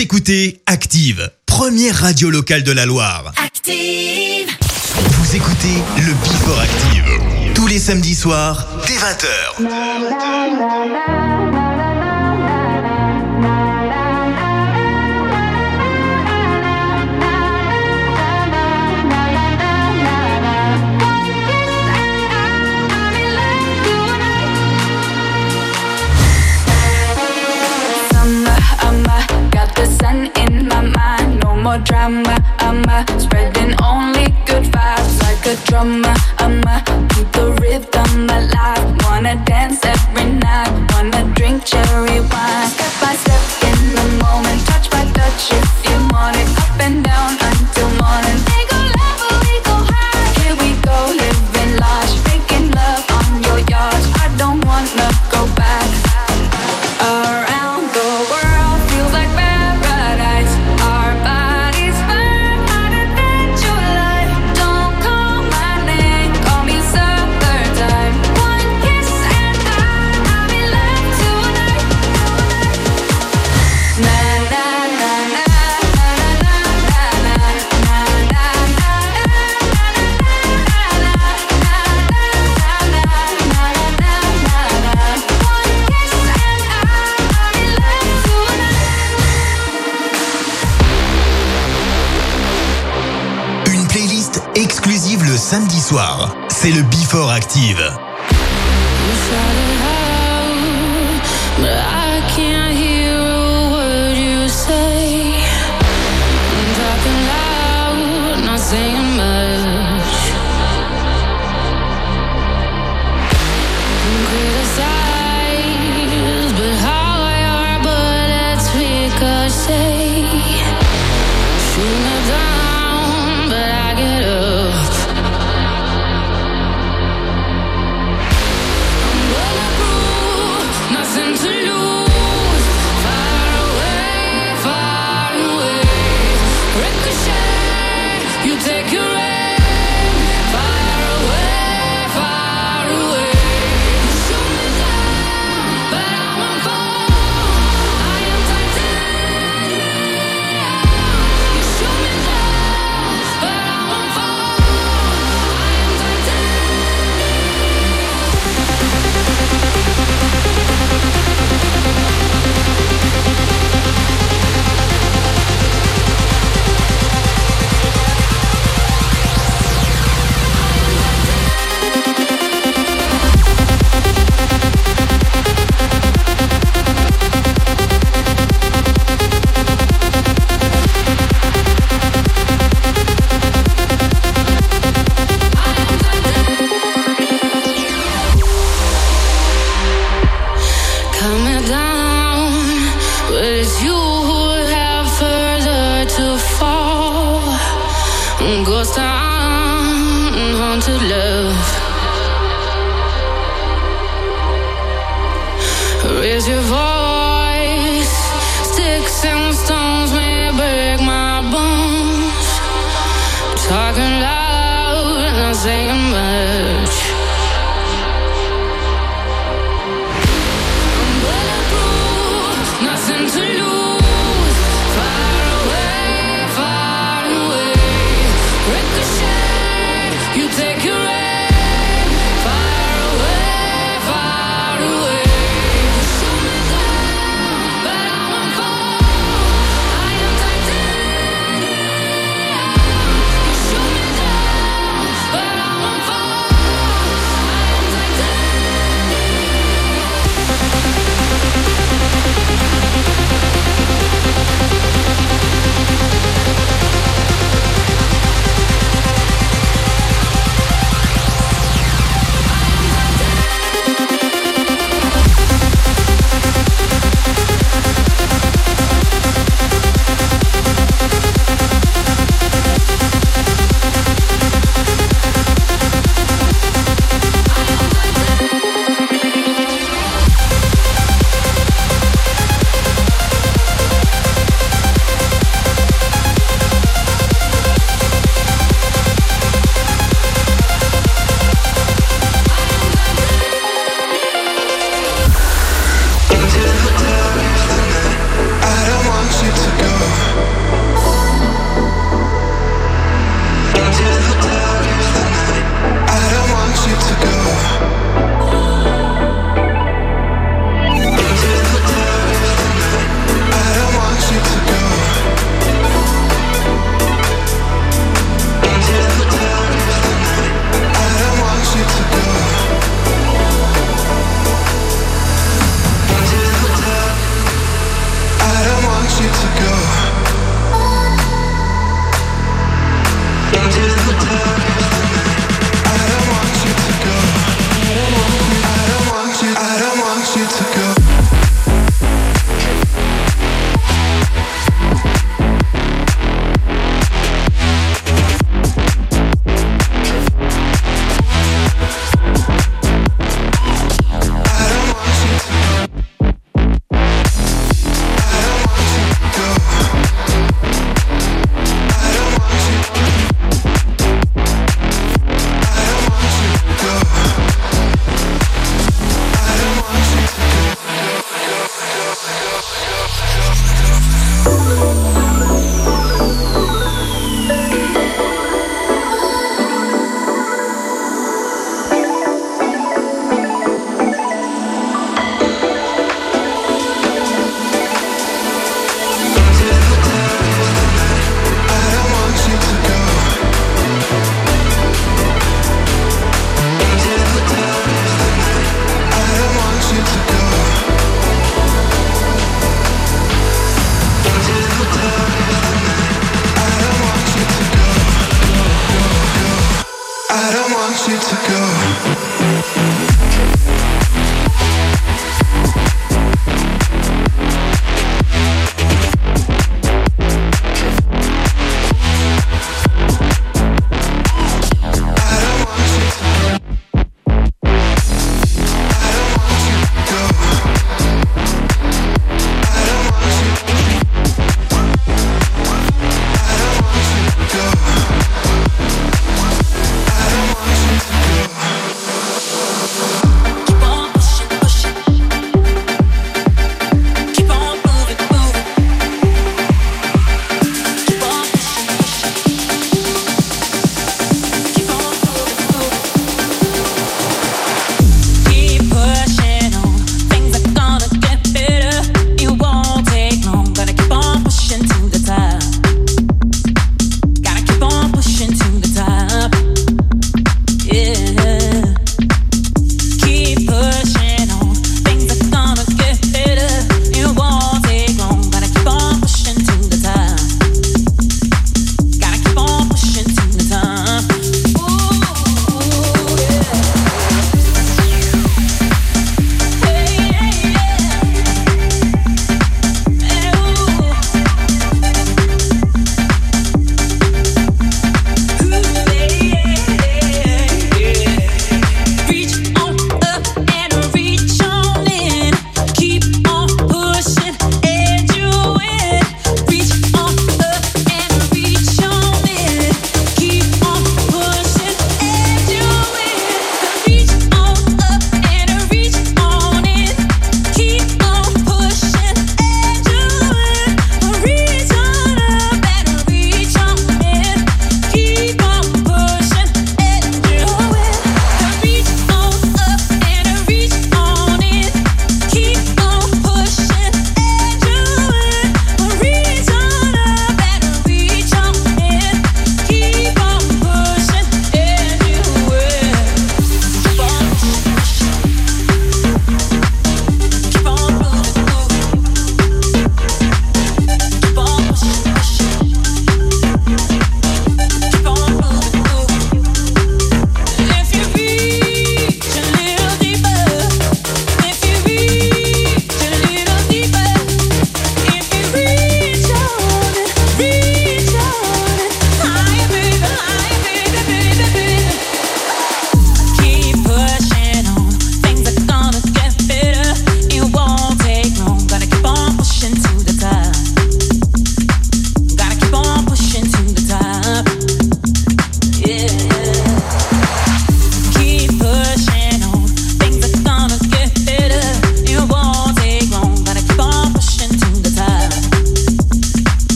Écoutez Active, première radio locale de la Loire. Active Vous écoutez le Bifor Active, tous les samedis soirs, dès 20h. more drama. I'm a spreading only good vibes like a drummer. I'm a keep the rhythm alive. Wanna dance every night. Wanna drink cherry wine. Step by step in the moment, touch by touch if you want it. Up and down. samedi soir. C'est le Before Active.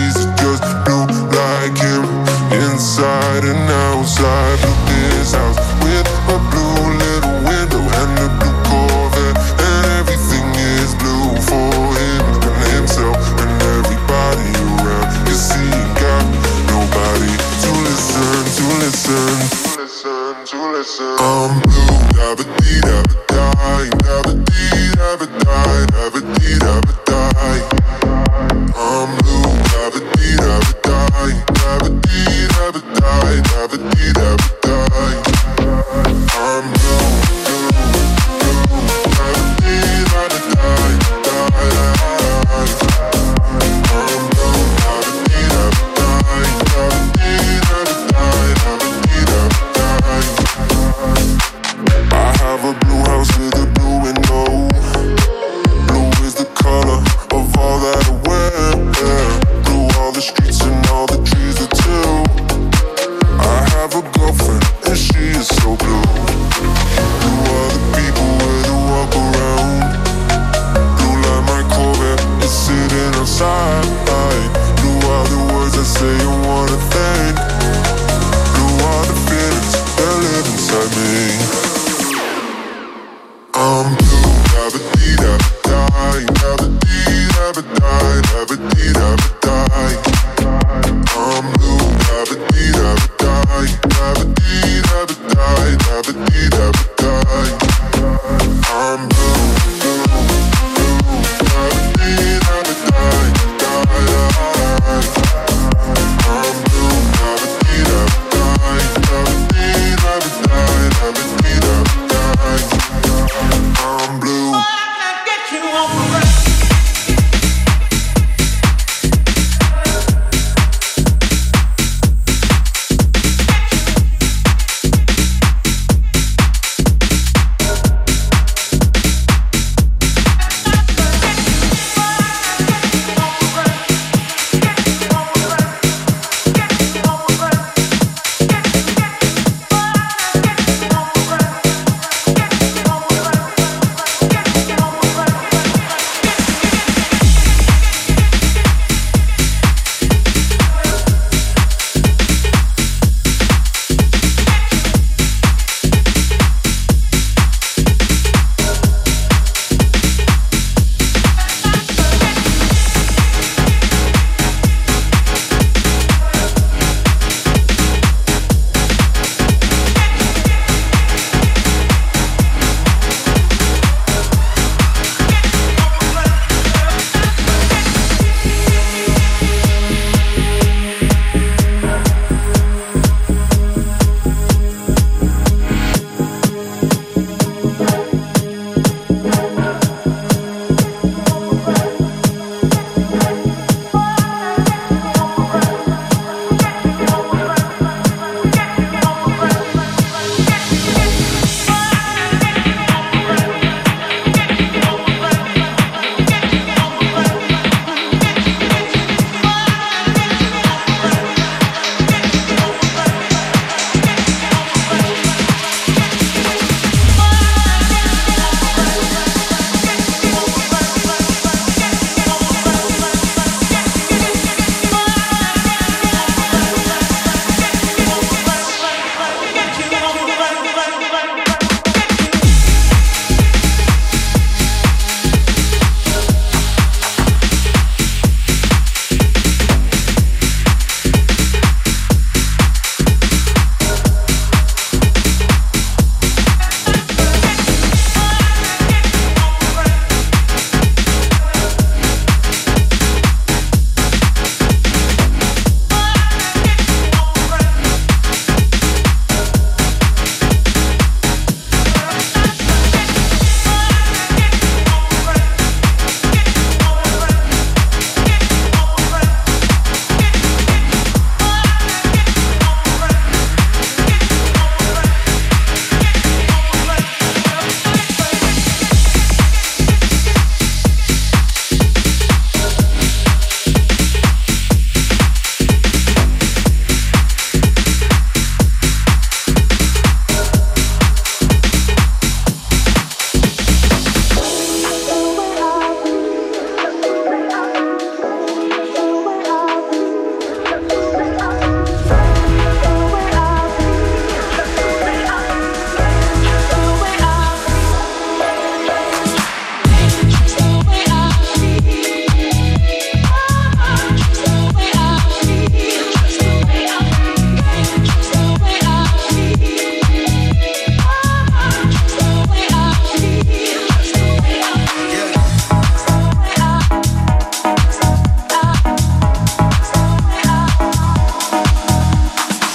easy, just do like him. Inside and outside, look this house.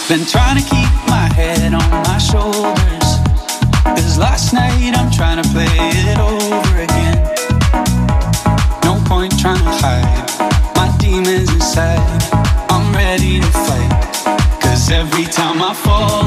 Been trying to keep my head on my shoulders. Cause last night I'm trying to play it over again. No point trying to hide my demons inside. I'm ready to fight. Cause every time I fall,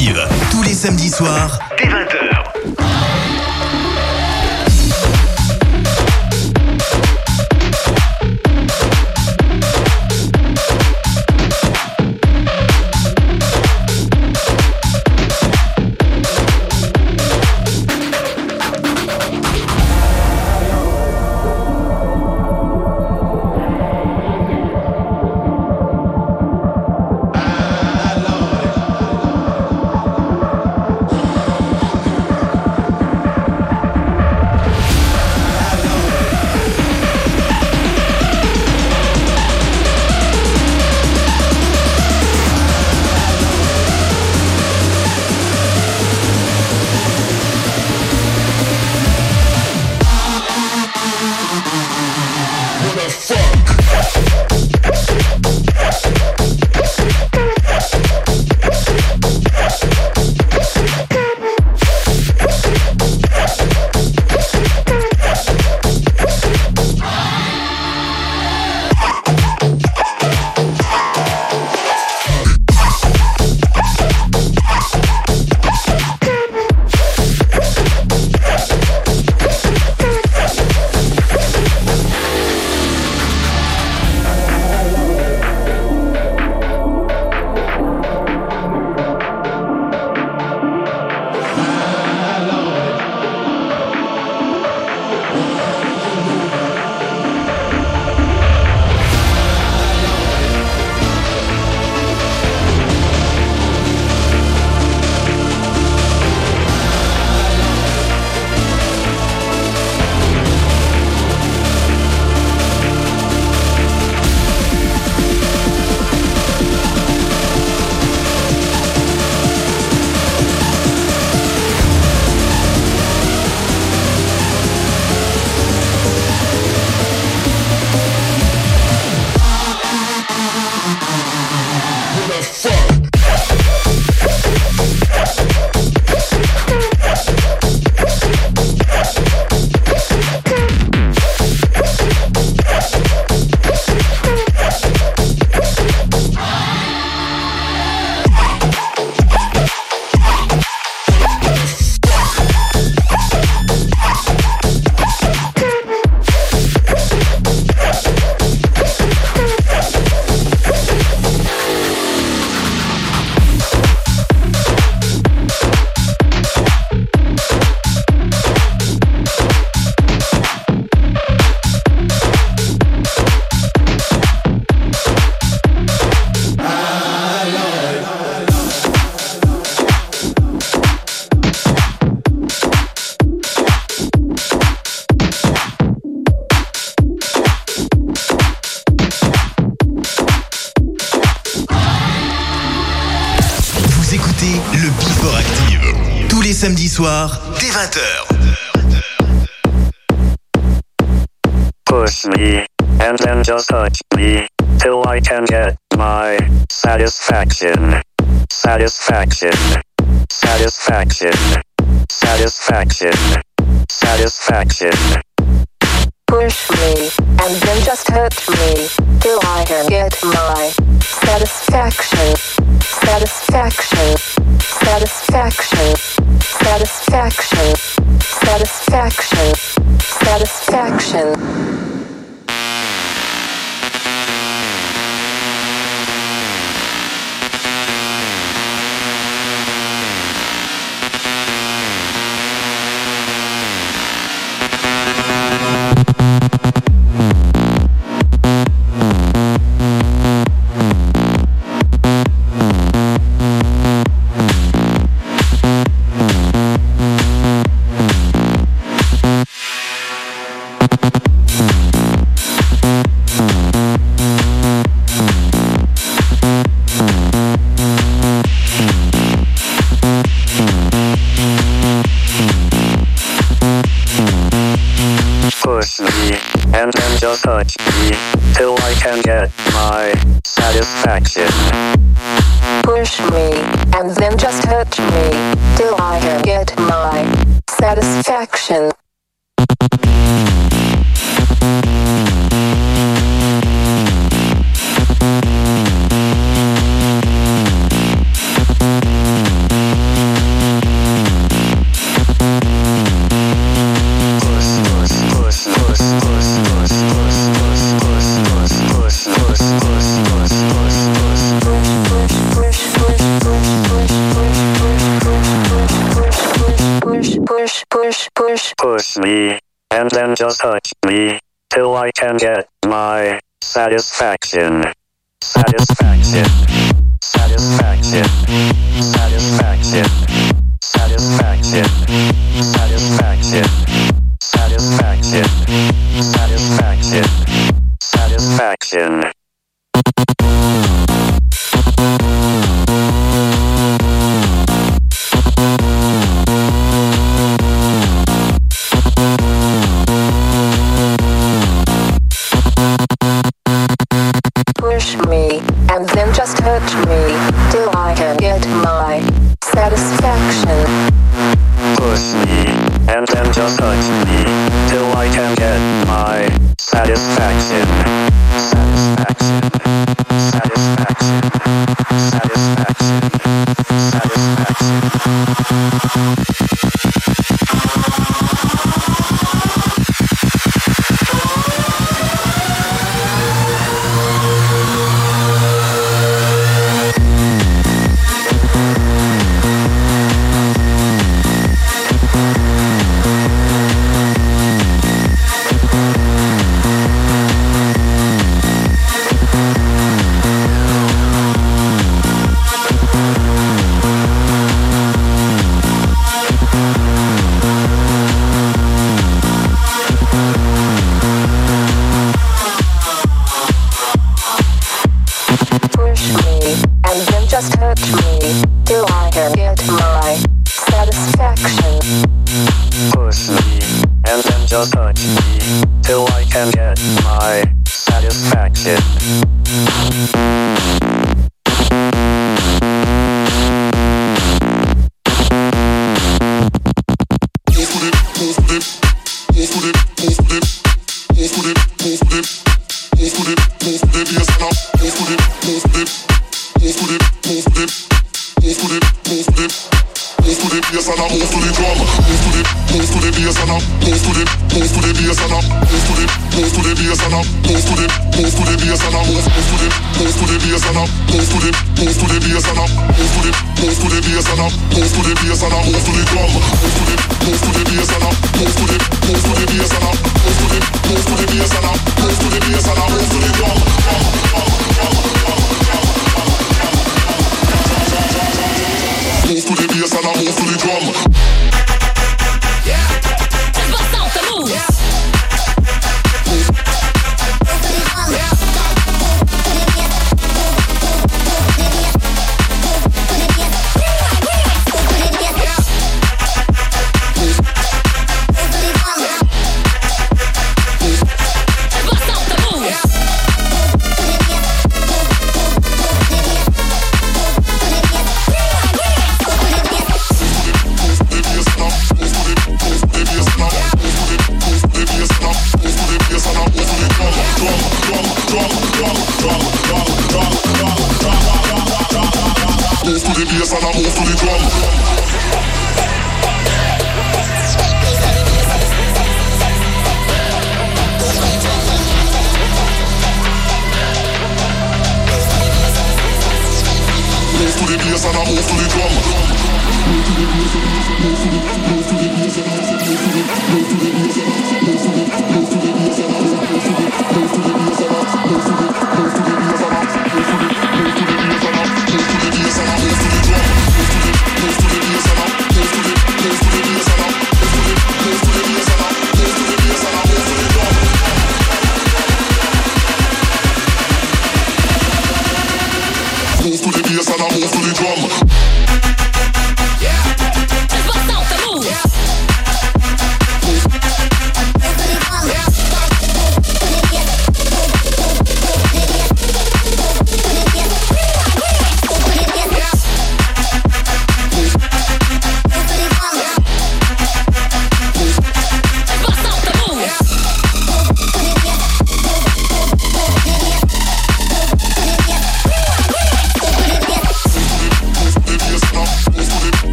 Active, tous les samedis soirs, dès 20h. Yeah.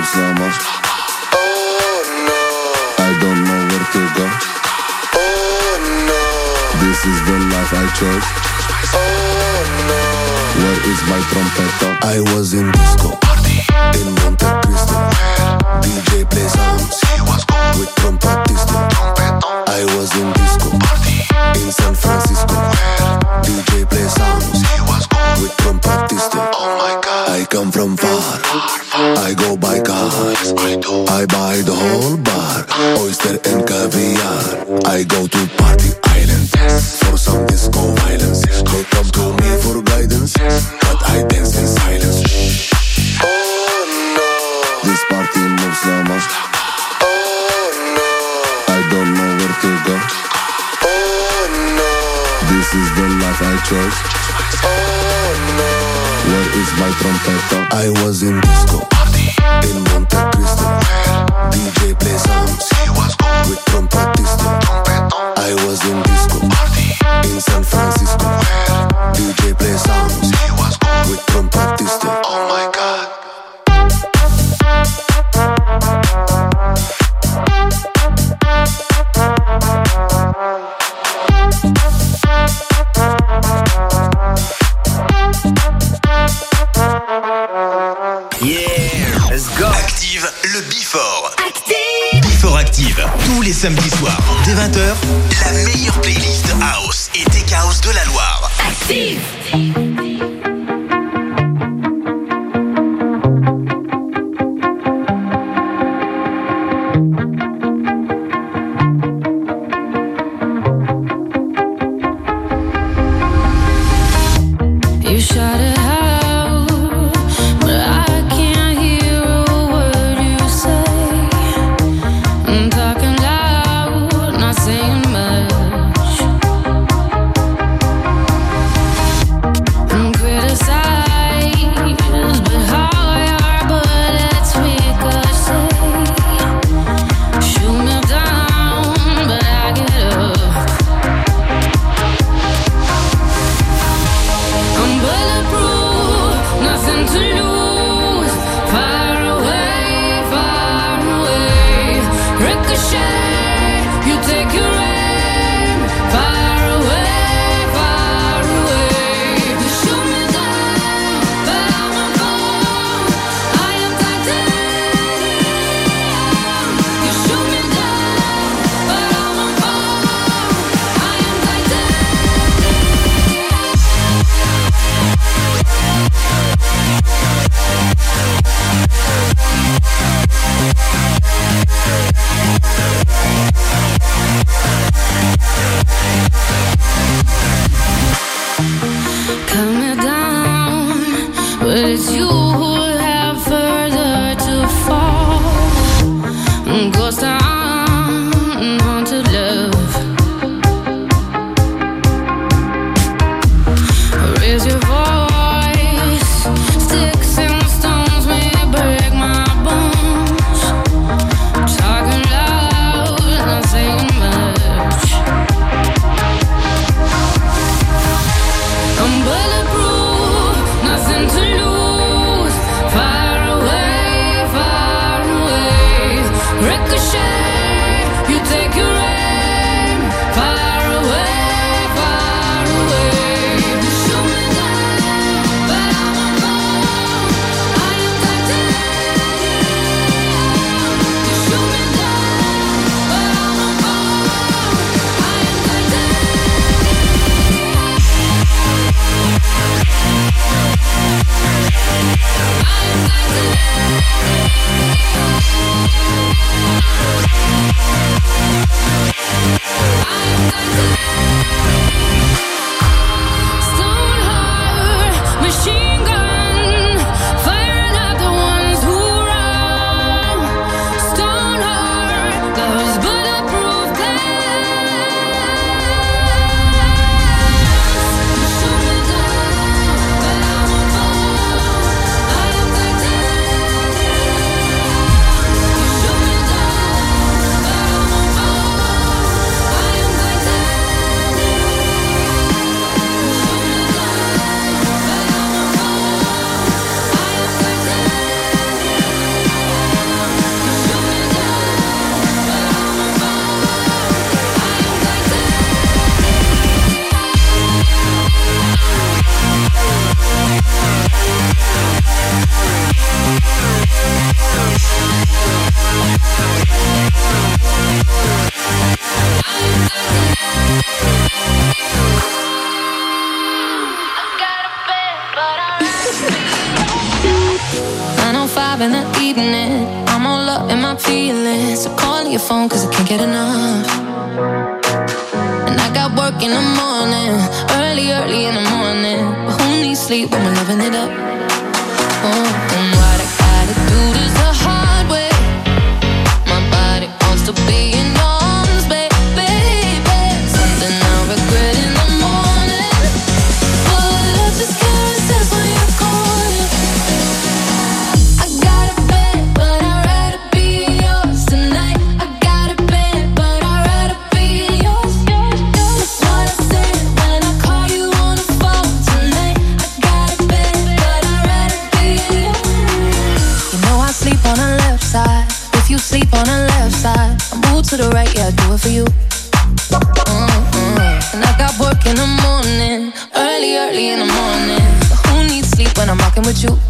Party moves so. Oh no. I don't know where to go. Oh no. This is the life I chose. Oh no. Where is my trompeta? I was in disco party in Monte Cristo. DJ play songs with trompetista. I was in disco in San Francisco. DJ play songs with trompetista. Oh my god. I come from far. I go by car. I buy the whole bar, oyster and caviar. I go to party island for some disco violence. They come to me for guidance, but I dance in silence. Life I. Oh no. Where is my trompeta? I was in disco Party. in Monte Cristo. DJ play songs i was good with trompetista. I was in disco Party. in San Francisco. DJ play songs i was good with trompetista. Oh my god. Samedis soirs, dès 20h, la meilleure playlist House et Tech House de la Loire. Active. my feelings. I'm calling your phone cause I can't get enough. And I got work in the morning, early, early in the morning. But who needs sleep when we're loving it up? Oh, mm. for you. Mm-hmm. And I got work in the morning, early, early in the morning. But who needs sleep when I'm rocking with you?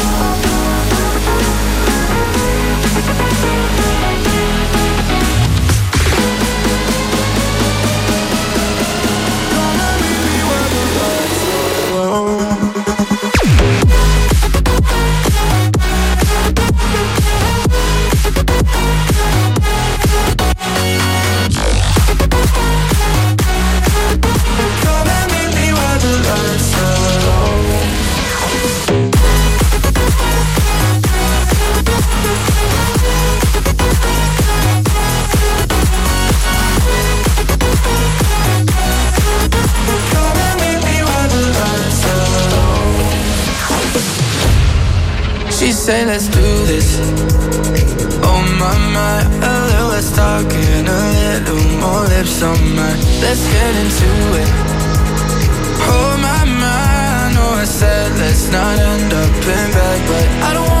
say let's do this. Oh my, my, a little less talking A little more lips on mine. Let's get into it. Oh my, my, I know I said let's not end up in bed But I don't want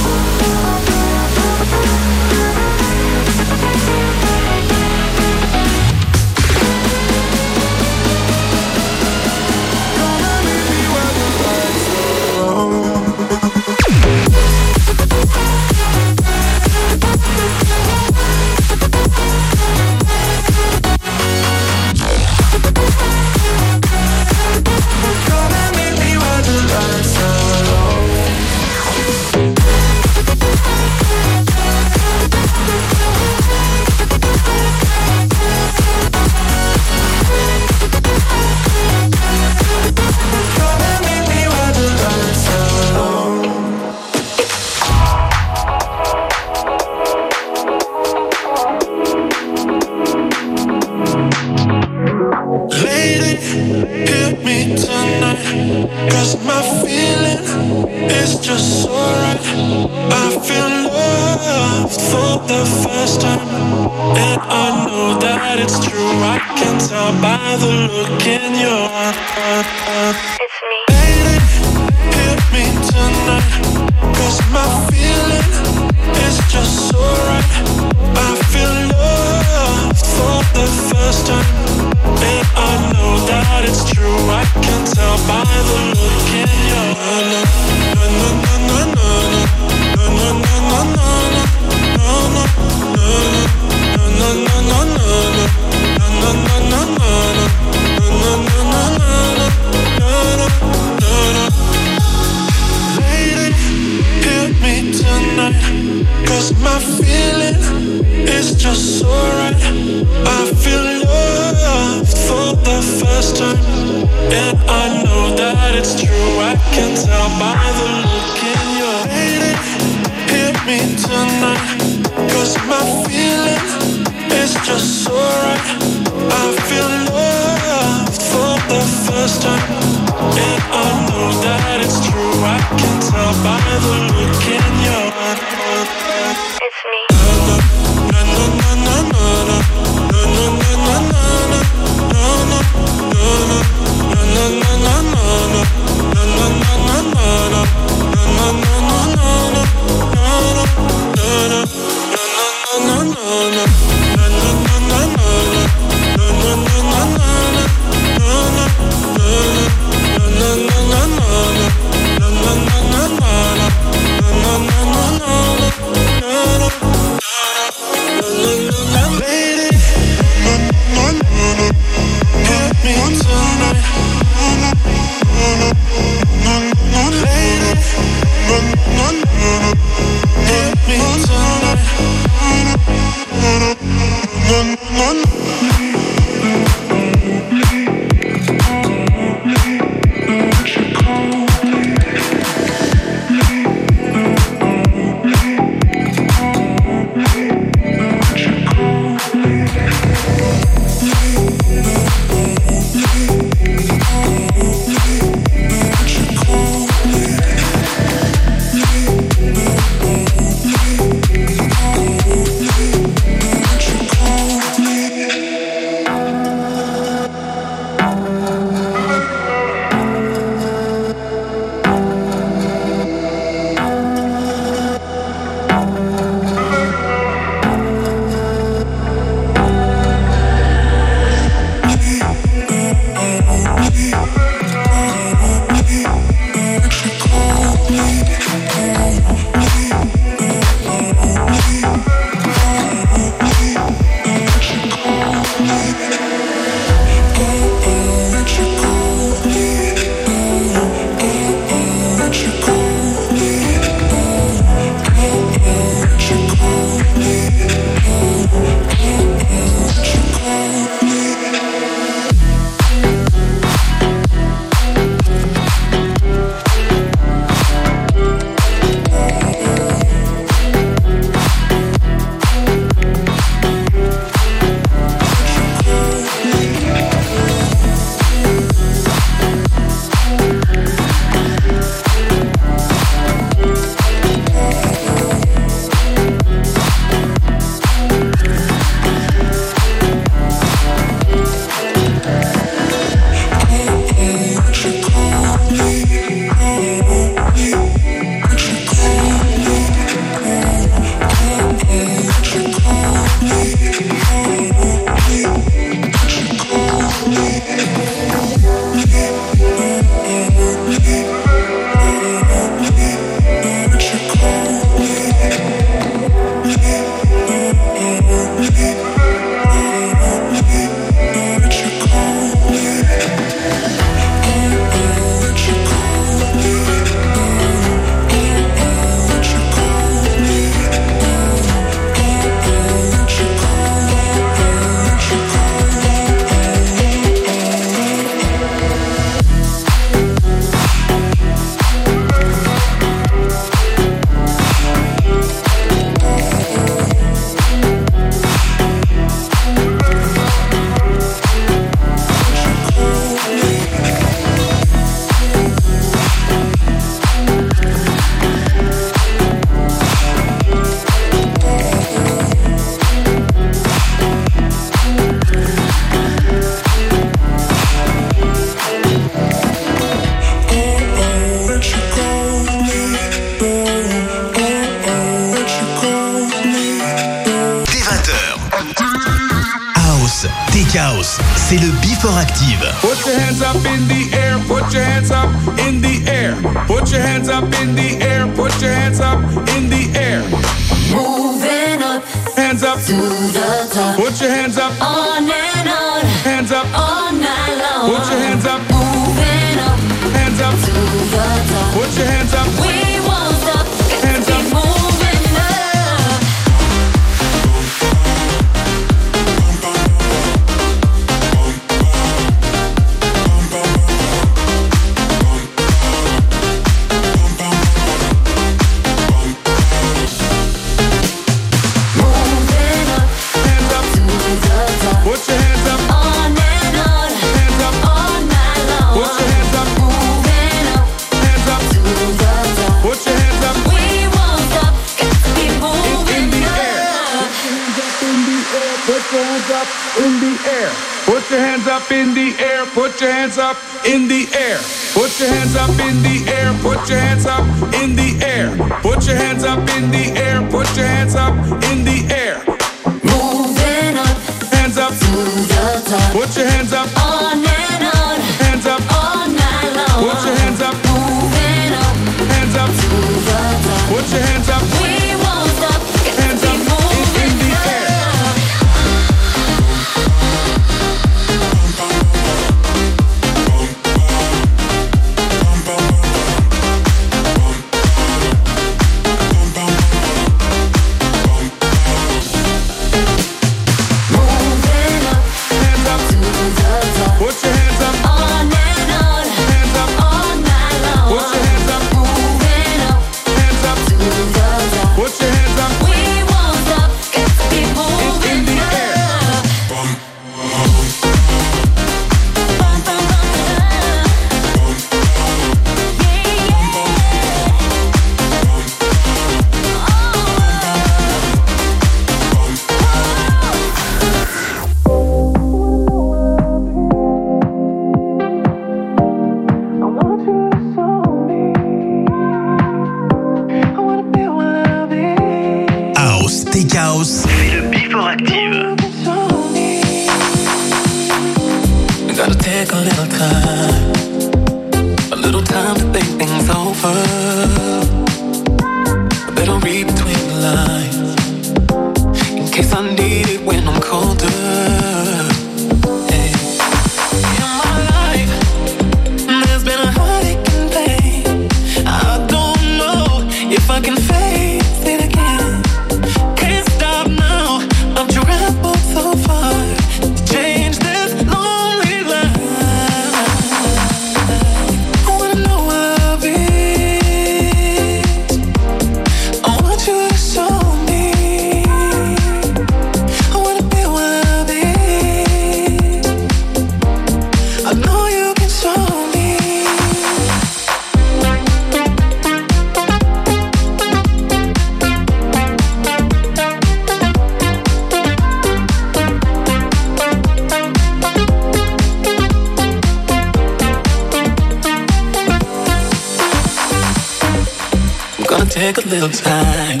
Take a little time,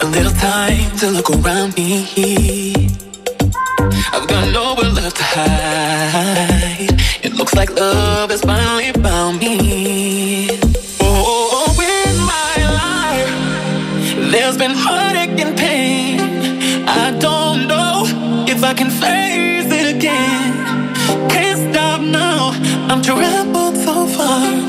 a little time to look around me. I've got nowhere left to hide. It looks like love has finally found me. Oh, in my life, there's been heartache and pain. I don't know if I can face it again. Can't stop now. I'm traveled so far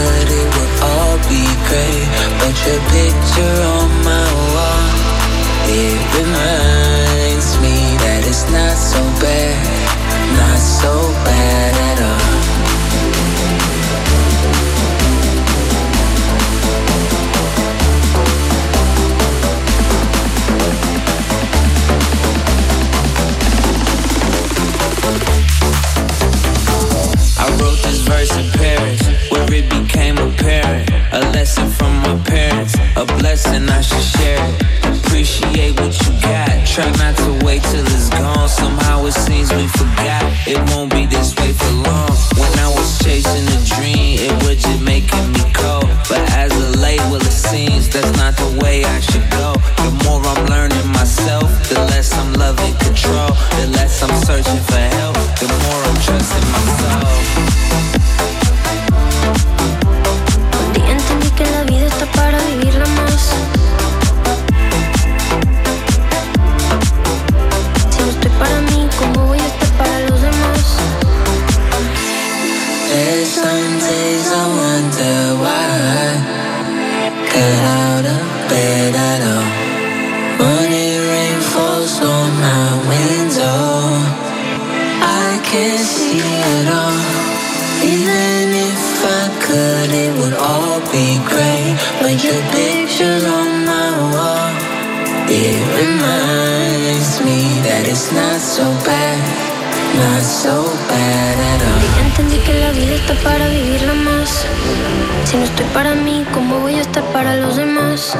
night it would all be great. But your picture on my wall It reminds me that it's not so bad Not so bad at all verse it became apparent. A lesson from my parents, a blessing I should share. Appreciate what you got. Try not to wait till it's gone. Somehow it seems we forgot. It won't be this way for long. When I was chasing a dream, it was just making me cold. But as a late, well, it seems that's not the way I should go. The more I'm learning myself, the less I'm loving control. The less I'm searching for help, the more I'm trusting myself. para mí, ¿cómo voy a estar para los demás?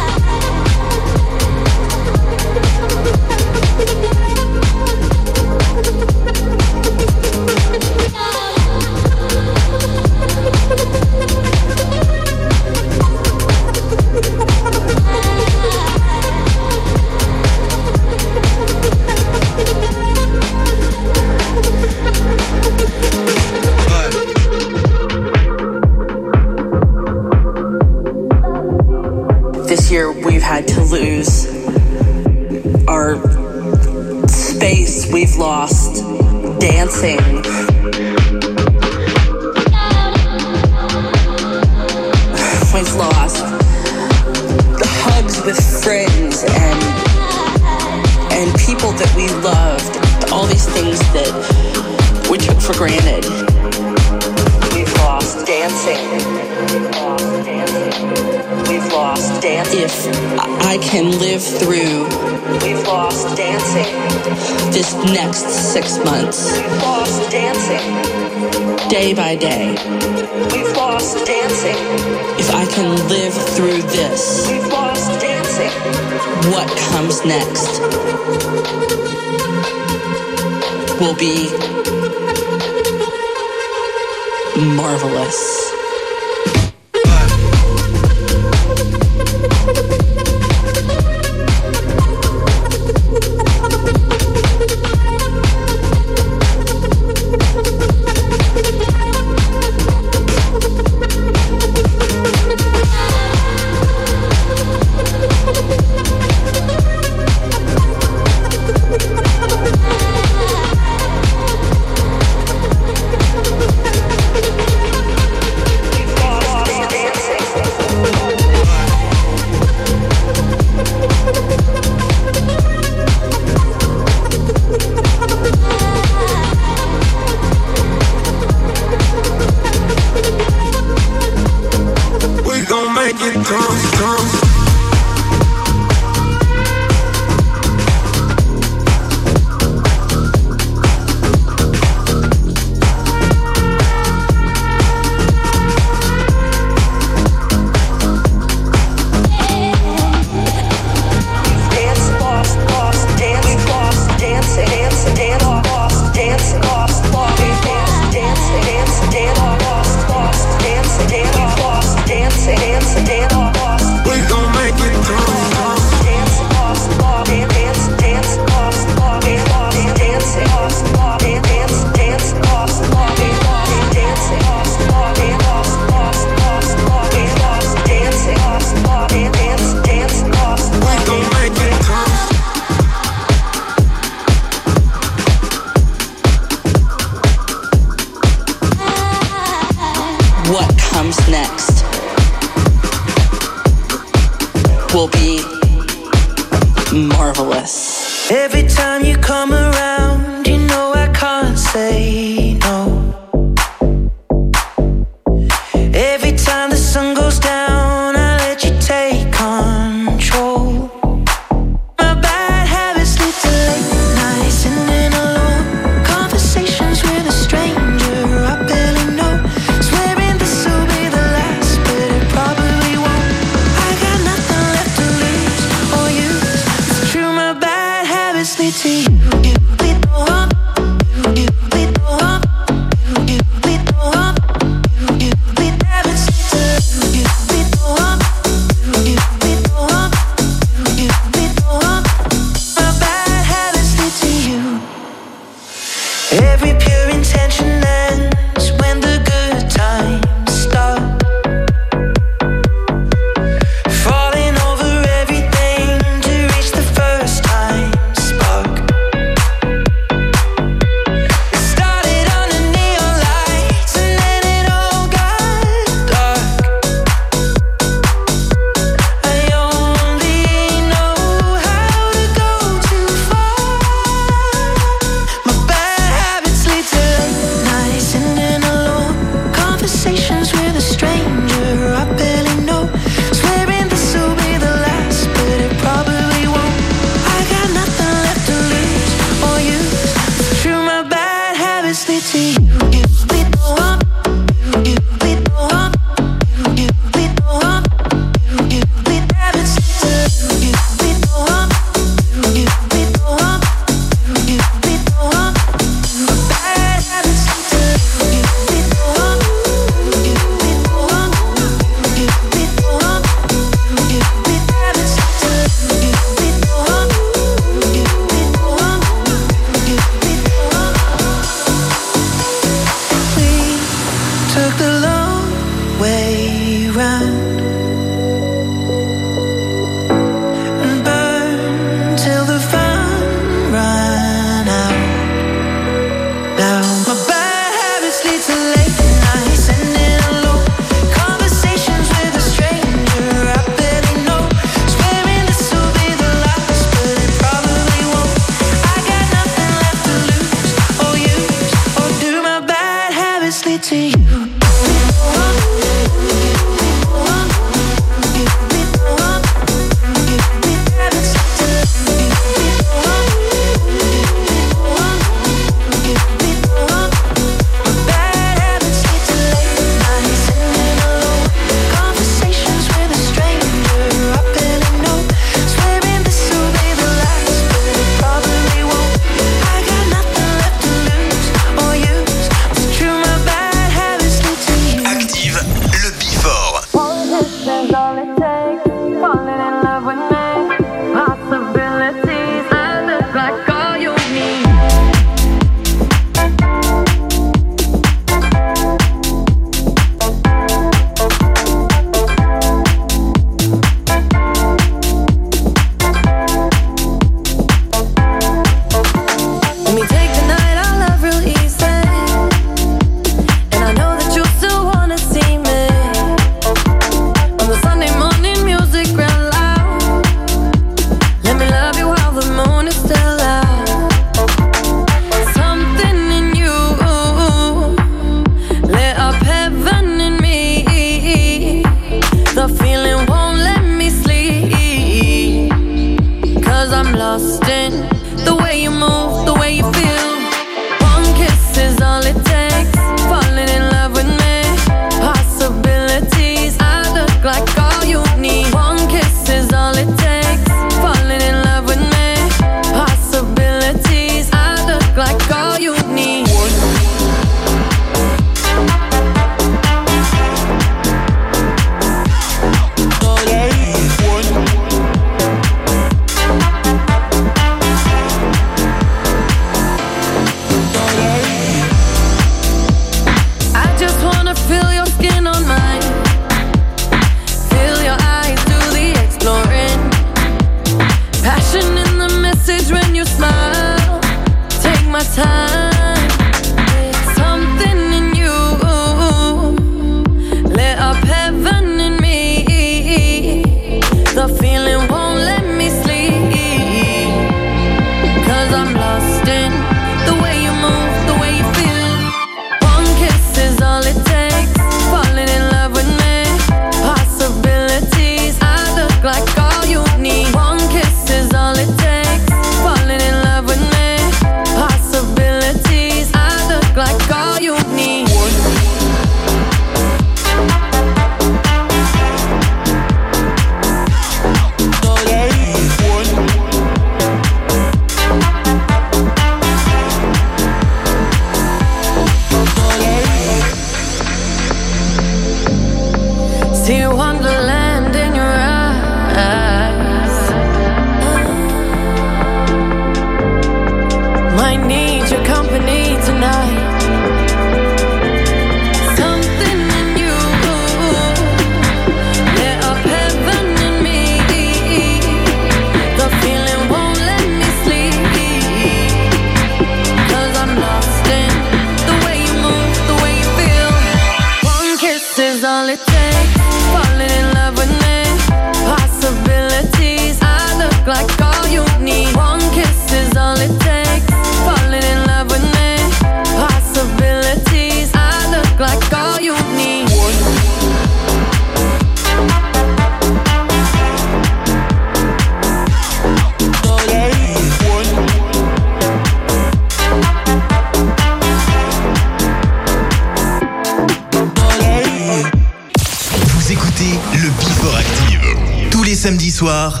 soir,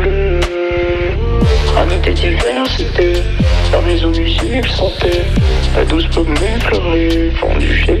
Mmh. plus. Amis des diversités, la maison musique santé, la douce pomme effleurée, fondue chez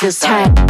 just feels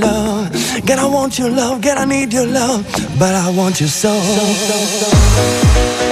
love. God, I want your love. God, I need your love. But I want your soul. soul, soul, soul.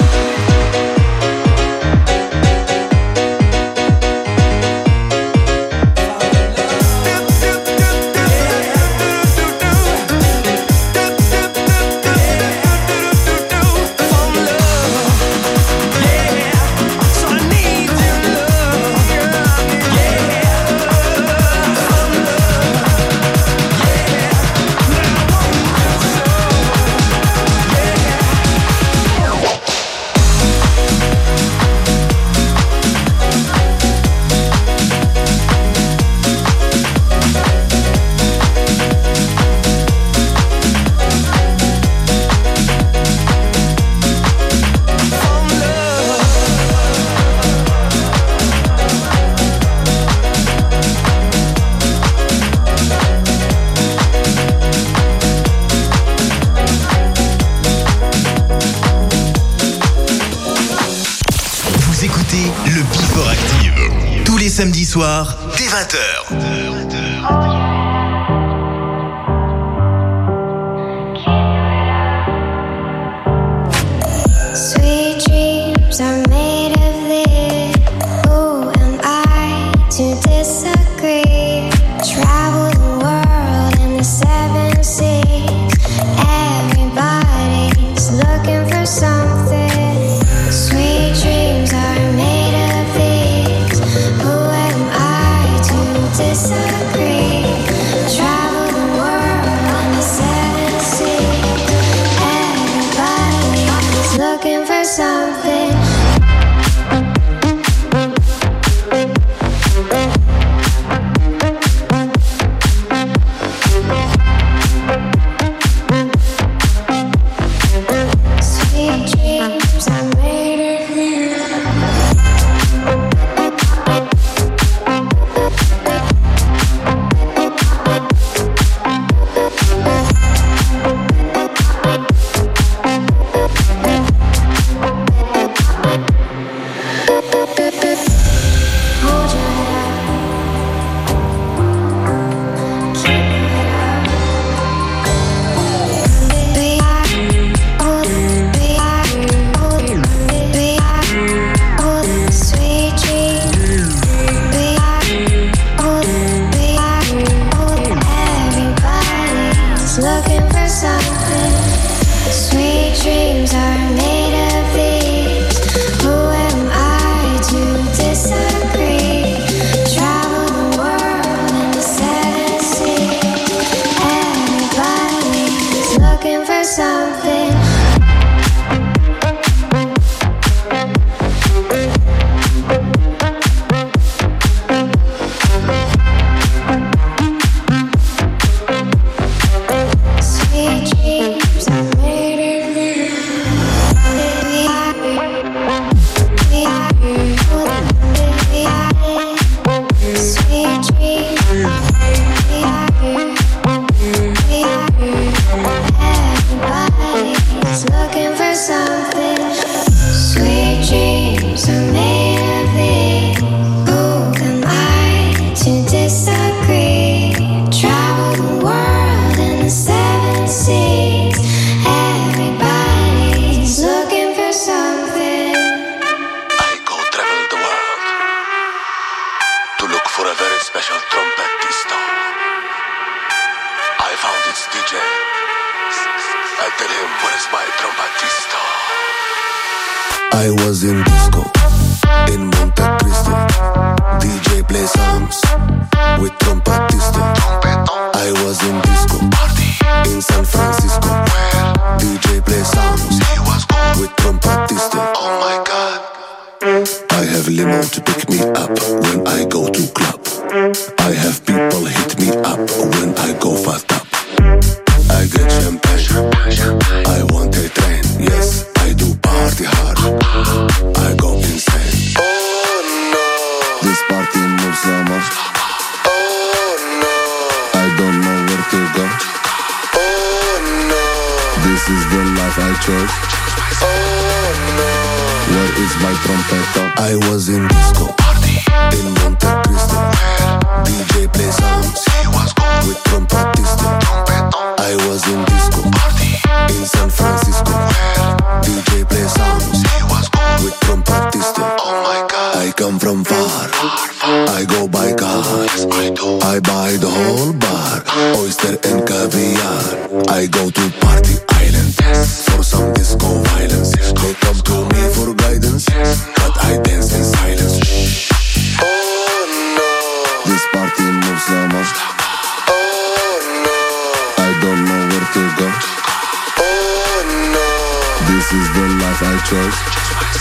This is the life I chose.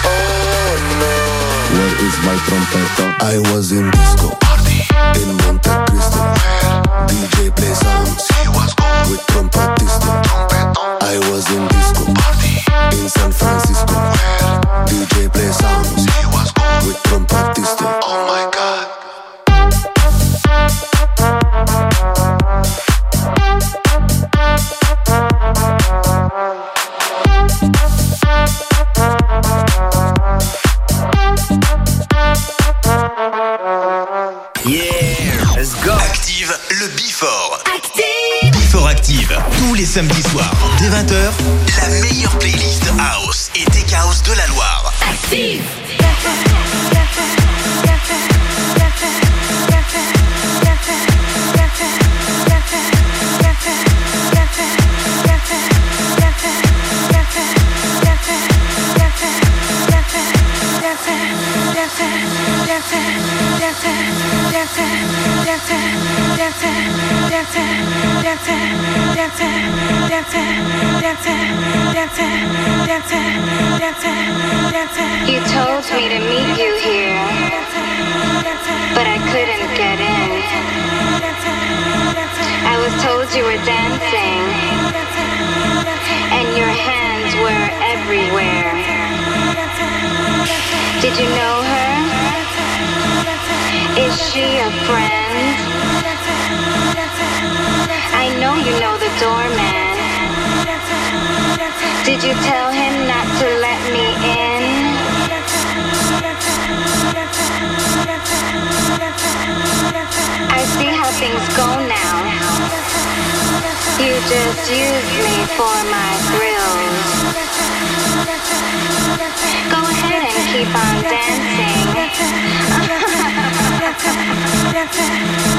Oh no, where is my trompeta? I was in disco in Monte Cristo. DJ play songs It was cool with trompetista. I was in disco in San Francisco. DJ play songs It was cool with trompetista. Oh my god. Samedis soirs, dès 20h, la meilleure playlist House You told me to meet you here, but I couldn't get in. I was told you were dancing, and your hands were everywhere. Did you know her? Is she a friend? I know you know the doorman. Did you tell him not to go now. You just use me for my thrills. Go ahead and keep on dancing.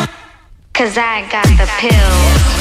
Cause I got the pills.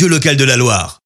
radio locale de la Loire.